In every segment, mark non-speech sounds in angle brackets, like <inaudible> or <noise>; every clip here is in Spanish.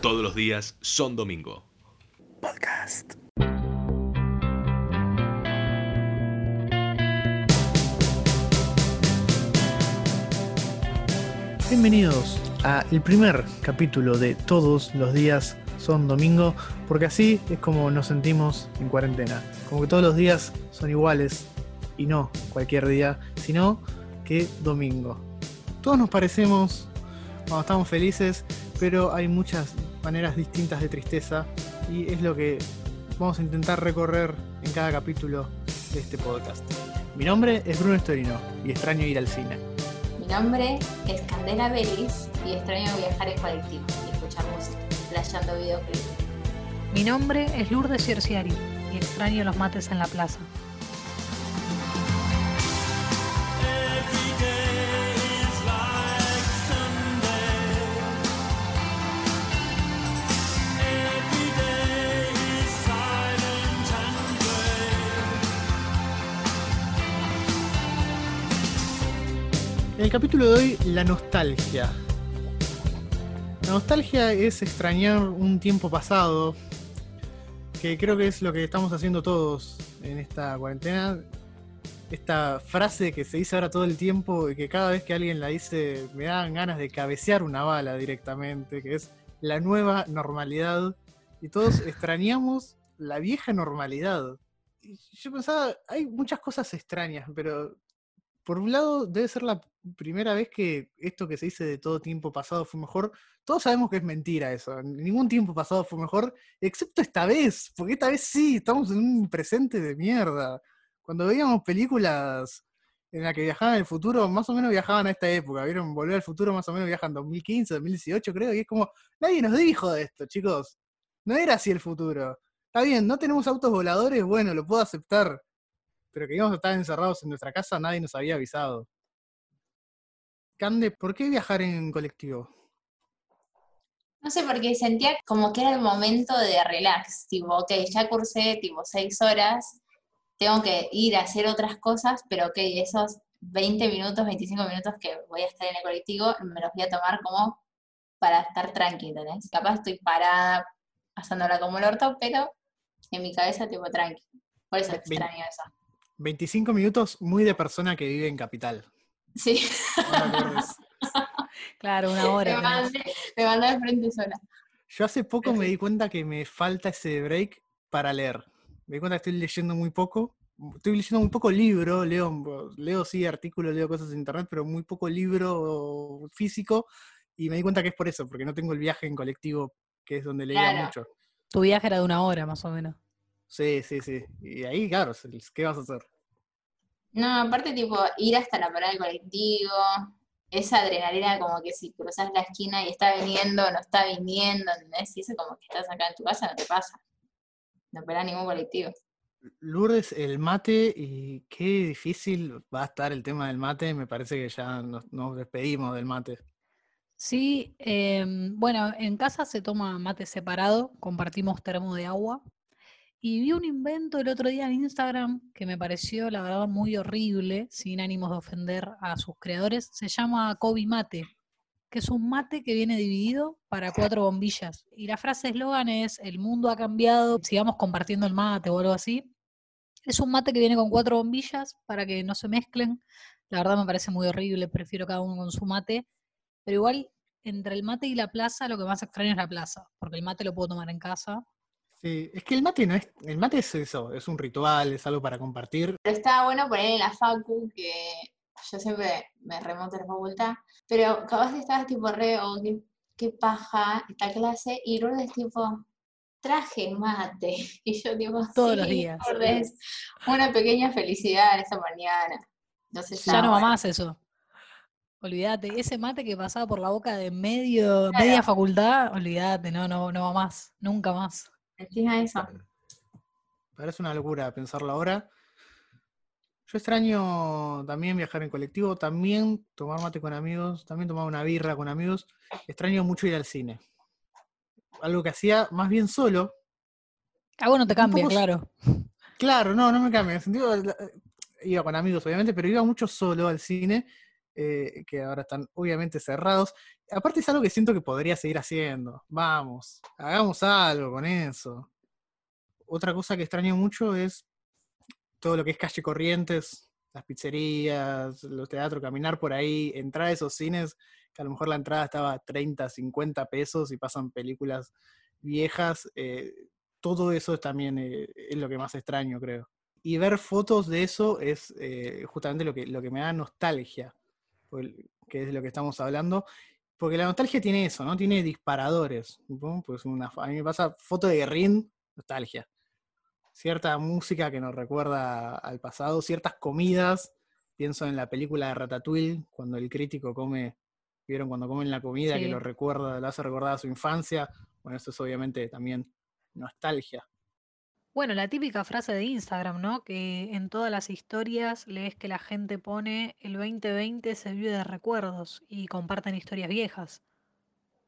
Todos los días son domingo. Podcast. Bienvenidos a el primer capítulo de Todos los días son domingo, porque así es como nos sentimos en cuarentena. Como que todos los días son iguales y no cualquier día, sino que domingo. Todos nos parecemos cuando estamos felices, pero hay muchas maneras distintas de tristeza y es lo que vamos a intentar recorrer en cada capítulo de este podcast. Mi nombre es Bruno Estorino y extraño ir al cine. Mi nombre es Candela Belis y extraño viajar en colectivo y escuchar música, playando videoclips. Mi nombre es Lourdes Cierciari y extraño los mates en la plaza. En el capítulo de hoy, la nostalgia. La nostalgia es extrañar un tiempo pasado, que creo que es lo que estamos haciendo todos en esta cuarentena. Esta frase que se dice ahora todo el tiempo y que cada vez que alguien la dice me dan ganas de cabecear una bala directamente, que es la nueva normalidad. Y todos <laughs> extrañamos la vieja normalidad. Y yo pensaba, hay muchas cosas extrañas, pero por un lado debe ser la primera vez que esto que se dice de todo tiempo pasado fue mejor. Todos sabemos que es mentira eso. Ningún tiempo pasado fue mejor, excepto esta vez, porque esta vez sí, estamos en un presente de mierda. Cuando veíamos películas en las que viajaban el futuro, más o menos viajaban a esta época. Vieron Volver al futuro, más o menos viajan 2015, 2018, creo, y es como, nadie nos dijo de esto, chicos. No era así el futuro. Está bien, no tenemos autos voladores, bueno, lo puedo aceptar pero que íbamos a estar encerrados en nuestra casa, nadie nos había avisado. Cande, ¿por qué viajar en colectivo? No sé, porque sentía como que era el momento de relax, tipo, ok, ya cursé tipo seis horas, tengo que ir a hacer otras cosas, pero ok, esos 20 minutos, 25 minutos que voy a estar en el colectivo, me los voy a tomar como para estar tranquila, ¿entendés? Capaz estoy parada, pasándola como el orto, pero en mi cabeza tipo tranqui. Por eso extraño eso. 25 minutos muy de persona que vive en capital. Sí. <laughs> claro, una hora. Me mandé, al frente sola. Yo hace poco me di cuenta que me falta ese break para leer. Me di cuenta que estoy leyendo muy poco. Estoy leyendo muy poco libro, leo, leo sí artículos, leo cosas en internet, pero muy poco libro físico. Y me di cuenta que es por eso, porque no tengo el viaje en colectivo, que es donde leía mucho. Tu viaje era de una hora, más o menos. Sí, sí, sí. Y ahí, claro, ¿qué vas a hacer? No, aparte, tipo, ir hasta la parada del colectivo, esa adrenalina como que si cruzas la esquina y está viniendo, no está viniendo, ¿entendés? Y eso como que estás acá en tu casa, no te pasa. No espera ningún colectivo. Lourdes, el mate, y qué difícil va a estar el tema del mate, me parece que ya nos, despedimos del mate. Sí, em, bueno, en casa se toma mate separado, compartimos termo de agua, y vi un invento el otro día en Instagram que me pareció, la verdad, muy horrible, sin ánimos de ofender a sus creadores. Se llama Kobe Mate, que es un mate que viene dividido para cuatro bombillas. Y la frase eslogan es, el mundo ha cambiado, sigamos compartiendo el mate o algo así. Es un mate que viene con cuatro bombillas para que no se mezclen. La verdad me parece muy horrible, prefiero cada uno con su mate. Pero igual, entre el mate y la plaza, lo que más extraño es la plaza, porque el mate lo puedo tomar en casa Sí, es que el mate no es, el mate es eso, es un ritual, es algo para compartir. Pero estaba bueno poner en la facu que yo siempre me remonto a la facultad, pero capaz estabas tipo re, oh, qué, paja esta clase, y luego es tipo, traje mate, <laughs> y yo tipo, todos los días. una pequeña felicidad esta mañana. ya no va más eso. Olvídate, ese mate que pasaba por la boca de medio, media facultad, olvídate, no, no, no va más, nunca más eso. Parece una locura pensarlo ahora. Yo extraño también viajar en colectivo, también tomar mate con amigos, también tomar una birra con amigos. Extraño mucho ir al cine. Algo que hacía más bien solo. Ah, bueno, te cambia, claro. Claro, no, no me cambia. En sentido, iba con amigos, obviamente, pero iba mucho solo al cine. Eh, que ahora están obviamente cerrados. Aparte es algo que siento que podría seguir haciendo. Vamos, hagamos algo con eso. Otra cosa que extraño mucho es todo lo que es calle Corrientes, las pizzerías, los teatros, caminar por ahí, entrar a esos cines, que a lo mejor la entrada estaba a 30, 50 pesos y pasan películas viejas. eh, todo eso es también eh, lo que más extraño, creo. Y ver fotos de eso es justamente lo que, lo que me da nostalgia, que es de lo que estamos hablando. Porque la nostalgia tiene eso, ¿no? Tiene disparadores. ¿no? Pues una, a mí me pasa foto de Guerrín, nostalgia. Cierta música que nos recuerda al pasado, ciertas comidas. Pienso en la película de Ratatouille, cuando el crítico come, vieron cuando comen la comida que lo recuerda, lo hace recordar a su infancia. Bueno, eso es obviamente también nostalgia. Bueno, la típica frase de Instagram, ¿no? Que en todas las historias lees que la gente pone el 2020 se vive de recuerdos y comparten historias viejas.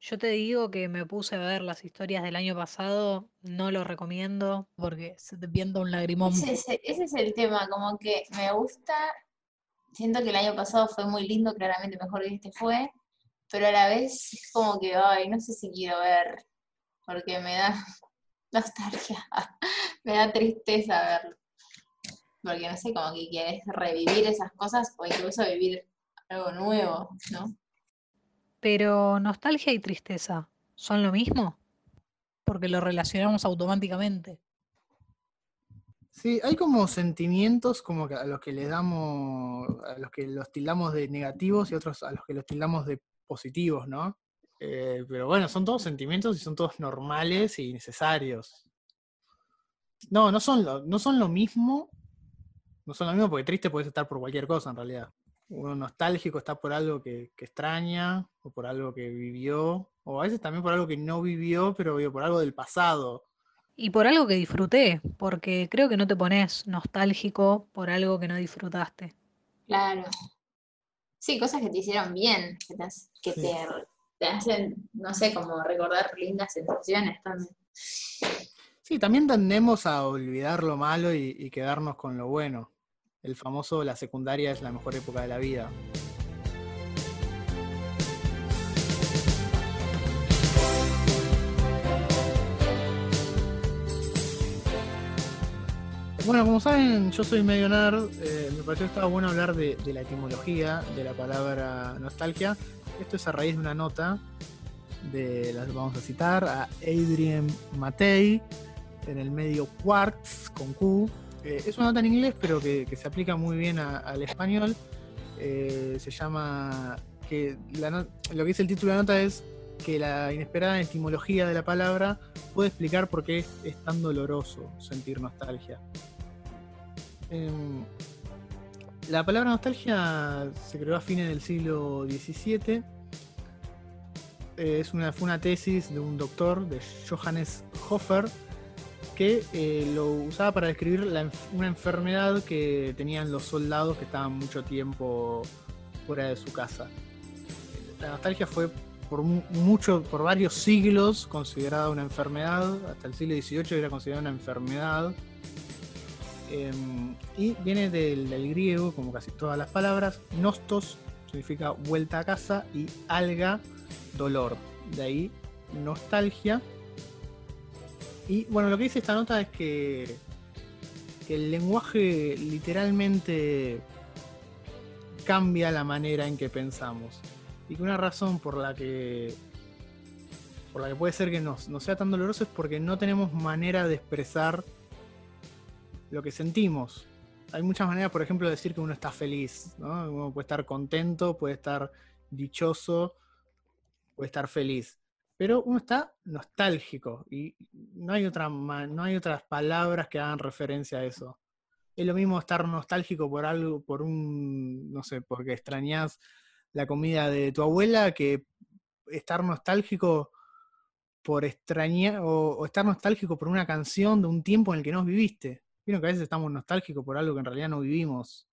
Yo te digo que me puse a ver las historias del año pasado, no lo recomiendo porque se te pienta un lagrimón. Ese, es- ese es el tema, como que me gusta, siento que el año pasado fue muy lindo, claramente mejor que este fue, pero a la vez es como que, ay, no sé si quiero ver, porque me da <laughs> nostalgia, me da tristeza verlo. Porque no sé, como que quieres revivir esas cosas o incluso vivir algo nuevo, ¿no? Pero nostalgia y tristeza, ¿son lo mismo? Porque lo relacionamos automáticamente. Sí, hay como sentimientos como que a los que le damos, a los que los tildamos de negativos y otros a los que los tildamos de positivos, ¿no? Eh, pero bueno, son todos sentimientos y son todos normales y necesarios. No, no son lo, no son lo mismo. No son lo mismo porque triste puedes estar por cualquier cosa en realidad. Uno nostálgico está por algo que, que extraña o por algo que vivió, o a veces también por algo que no vivió, pero digo, por algo del pasado. Y por algo que disfruté, porque creo que no te pones nostálgico por algo que no disfrutaste. Claro. Sí, cosas que te hicieron bien, que te, hac- que Sí. te, te hacen, no sé, como recordar lindas sensaciones también. Sí, también tendemos a olvidar lo malo y, quedarnos con lo bueno. El famoso la secundaria es la mejor época de la vida. Bueno, como saben, yo soy medio nerd. eh, me pareció que estaba bueno hablar de, de la etimología de la palabra nostalgia. Esto es a raíz de una nota de, las vamos a citar, a Adrien Matei en el medio Quartz con Q. Eh, es una nota en inglés, pero que, se aplica muy bien al español. Eh, se llama. que Lo que dice el título de la nota es que la inesperada etimología de la palabra puede explicar por qué es, es tan doloroso sentir nostalgia. Em, la palabra nostalgia se creó a fines del siglo XVII. Eh, es una, fue una tesis de un doctor, de Johannes Hofer, que eh, lo usaba para describir una enfermedad que tenían los soldados que estaban mucho tiempo fuera de su casa. La nostalgia fue por mu- mucho, por varios siglos considerada una enfermedad, hasta el siglo XVIII era considerada una enfermedad. Em, y viene del, del griego, como casi todas las palabras, nostos significa vuelta a casa y alga, dolor. De ahí nostalgia. Y bueno, lo que dice esta nota es que, el lenguaje literalmente cambia la manera en que pensamos. Y que una razón por la que por la que puede ser que no sea tan doloroso es porque no tenemos manera de expresar lo que sentimos. Hay muchas maneras, por ejemplo, de decir que uno está feliz. ¿no? Uno puede estar contento, puede estar dichoso, puede estar feliz. Pero uno está nostálgico y no hay, otra, no hay otras palabras que hagan referencia a eso. Es lo mismo estar nostálgico por algo, por un, no sé, porque extrañas la comida de tu abuela, que estar nostálgico por extrañar, o, o estar nostálgico por una canción de un tiempo en el que no viviste. Vieron que a veces estamos nostálgicos por algo que en realidad no vivimos.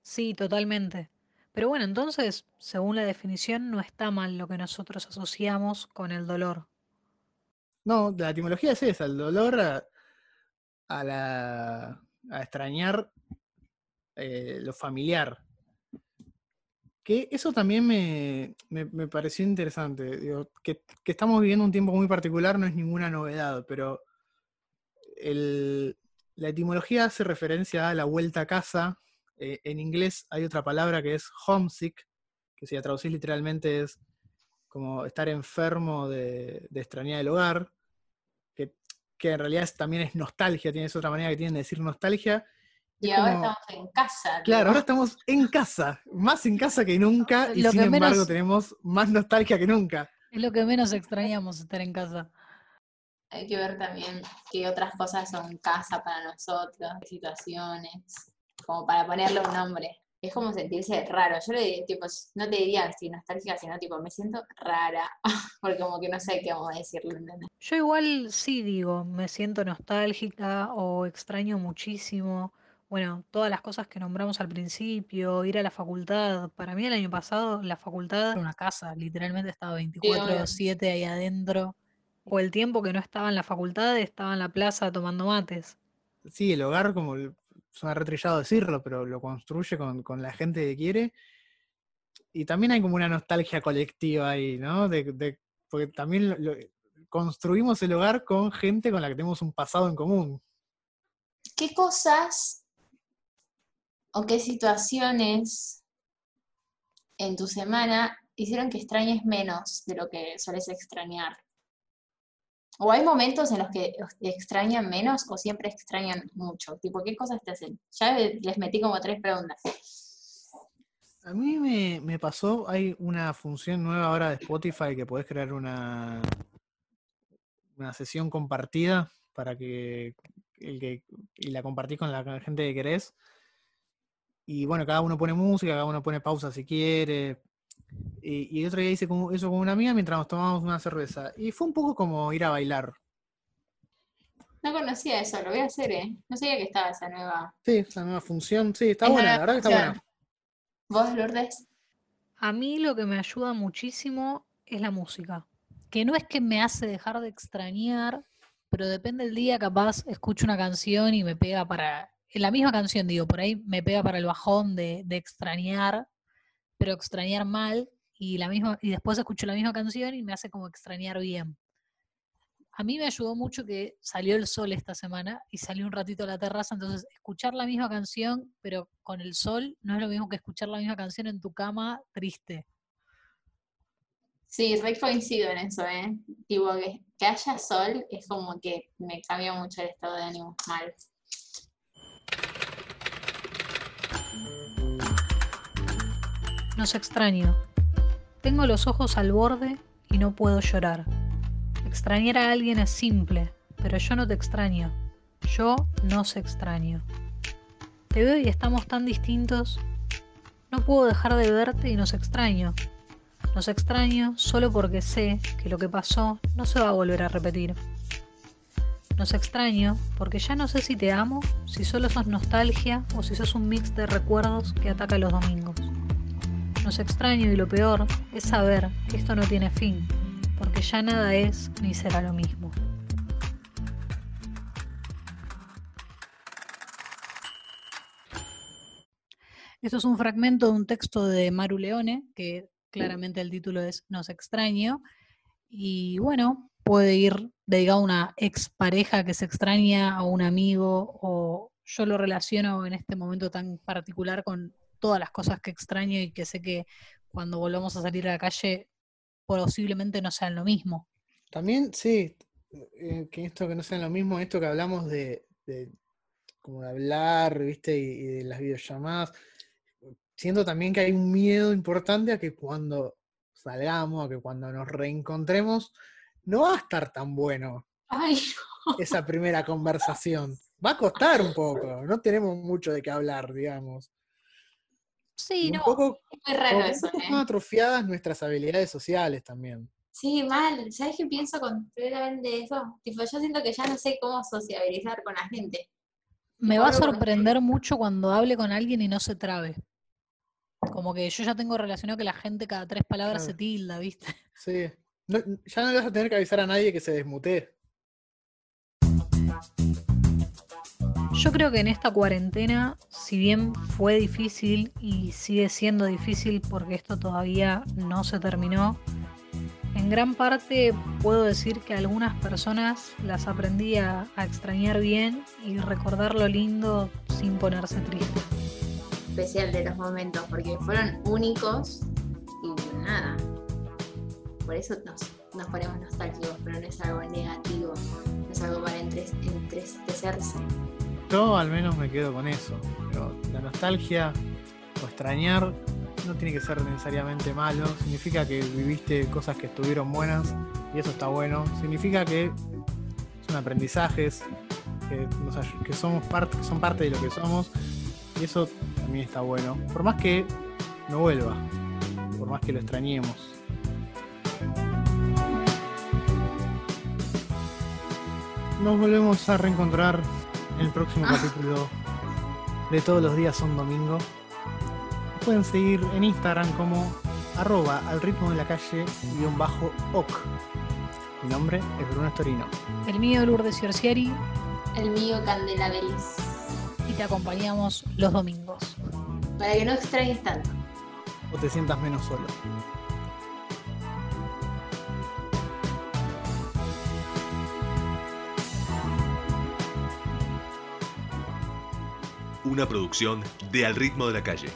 Sí, totalmente. Pero bueno, entonces, según la definición, no está mal lo que nosotros asociamos con el dolor. No, la etimología es esa, el dolor a, la, a extrañar eh, lo familiar. Que eso también me, me- me pareció interesante. Digo, que, que estamos viviendo un tiempo muy particular no es ninguna novedad, pero el- la etimología hace referencia a la vuelta a casa. Eh, en inglés hay otra palabra que es homesick, que si la traducís literalmente es como estar enfermo de, de extrañar el hogar, que, que en realidad es- también es nostalgia, tienes otra manera que tienen de decir nostalgia. Y Es ahora como- estamos en casa. Claro, ahora estamos en casa, más en casa que nunca, y Lo sin embargo menos- tenemos más nostalgia que nunca. Es lo que menos extrañamos estar en casa. Hay que ver también qué otras cosas son casa para nosotros, qué situaciones, como para ponerle un nombre. Es como sentirse raro. Yo le diría, tipo, no te diría si nostálgica, sino tipo, me siento rara, <laughs> porque como que no sé qué vamos a decirle, ¿entendés? Yo igual sí digo, me siento nostálgica o extraño muchísimo. Bueno, todas las cosas que nombramos al principio, ir a la facultad. Para mí el año pasado la facultad era una casa, literalmente estaba 24/7 ahí adentro. O el tiempo que no estaba en la facultad estaba en la plaza tomando mates. Sí, el hogar, como el- suena retrillado decirlo, pero lo construye con, con la gente que quiere. Y también hay como una nostalgia colectiva ahí, ¿no? De, porque también construimos el hogar con gente con la que tenemos un pasado en común. ¿Qué cosas o qué situaciones en tu semana hicieron que extrañes menos de lo que sueles extrañar? ¿O hay momentos en los que extrañan menos o siempre extrañan mucho? Tipo, ¿qué cosas te hacen? Ya les metí como tres preguntas. A mí me, pasó, hay una función nueva ahora de Spotify que podés crear una, una sesión compartida para que, el que y la compartís con la gente que querés. Y bueno, cada uno pone música, cada uno pone pausa si quiere. Y, y el otro día hice como- eso con una amiga mientras nos tomábamos una cerveza. Y fue un poco como ir a bailar. No conocía eso, lo voy a hacer, ¿eh? No sabía que estaba esa nueva. Sí, esa nueva función. Sí, está Es buena, la verdad que está buena. ¿Vos, Lourdes? A mí lo que me ayuda muchísimo es la música. Que no es que me hace dejar de extrañar, pero depende del día, capaz escucho una canción y me pega para. En la misma canción, digo, por ahí me pega para el bajón de, de extrañar, pero extrañar mal, y, la misma, y después escucho la misma canción y me hace como extrañar bien. A mí me ayudó mucho que salió el sol esta semana y salí un ratito a la terraza, entonces escuchar la misma canción, pero con el sol, no es lo mismo que escuchar la misma canción en tu cama triste. Sí, re coincido en eso, ¿eh? Tipo, que, que haya sol es como que me cambia mucho el estado de ánimo mal. Nos extraño. Tengo los ojos al borde y no puedo llorar. Extrañar a alguien es simple, pero yo no te extraño. Yo no se extraño. Te veo y estamos tan distintos. No puedo dejar de verte y nos extraño. Nos extraño solo porque sé que lo que pasó no se va a volver a repetir. Nos extraño porque ya no sé si te amo, si solo sos nostalgia o si sos un mix de recuerdos que ataca los domingos. Nos extraño y lo peor es saber que esto no tiene fin, porque ya nada es ni será lo mismo. Esto es un fragmento de un texto de Maru Leone, que claramente el título es Nos extraño, y bueno, puede ir dedicado a una expareja que se extraña, a un amigo, o yo lo relaciono en este momento tan particular con todas las cosas que extraño y que sé que cuando volvamos a salir a la calle posiblemente no sean lo mismo. También, sí, eh, que esto que no sea lo mismo, esto que hablamos de, de como de hablar, ¿viste? Y, y de las videollamadas. Siento también que hay un miedo importante a que cuando salgamos, a que cuando nos reencontremos, no va a estar tan bueno Ay, esa primera conversación. Va a costar un poco, no tenemos mucho de qué hablar, digamos. Sí, Y un no, poco, es muy raro como un eso, poco ¿eh? más atrofiadas nuestras habilidades sociales también. Sí, mal. ¿Sabes qué pienso completamente eso? Tipo, yo siento que ya no sé cómo sociabilizar con la gente. me va a sorprender mucho cuando hable con alguien y no se trabe. Como que yo ya tengo relacionado que la gente cada tres palabras se tilda, ¿viste? Sí. No- ya no le vas a tener que avisar a nadie que se desmutee. Yo creo que en esta cuarentena, si bien fue difícil y sigue siendo difícil porque esto todavía no se terminó, en gran parte puedo decir que algunas personas las aprendí a, extrañar bien y recordar lo lindo sin ponerse triste. especial de los momentos, porque fueron únicos y nada. Por eso nos, nos ponemos nostálgicos, pero no es algo negativo, no es algo para entristecerse. Yo al menos me quedo con eso. Pero la nostalgia o extrañar no tiene que ser necesariamente malo. Significa que viviste cosas que estuvieron buenas y eso está bueno. Significa que son aprendizajes, que, que son parte de lo que somos y eso también está bueno. Por más que no vuelva, por más que lo extrañemos. Nos volvemos a reencontrar en el próximo Ah. capítulo de Todos los días son domingo. Nos pueden seguir en Instagram como arroba al ritmo de la calle guion bajo oc. Mi nombre es Bruno Estorino. El mío Lourdes Ciorciari El mío Candela Belis. y te acompañamos los domingos. Para que no extrañes tanto. O te sientas menos solo. Una producción de Al ritmo de la calle.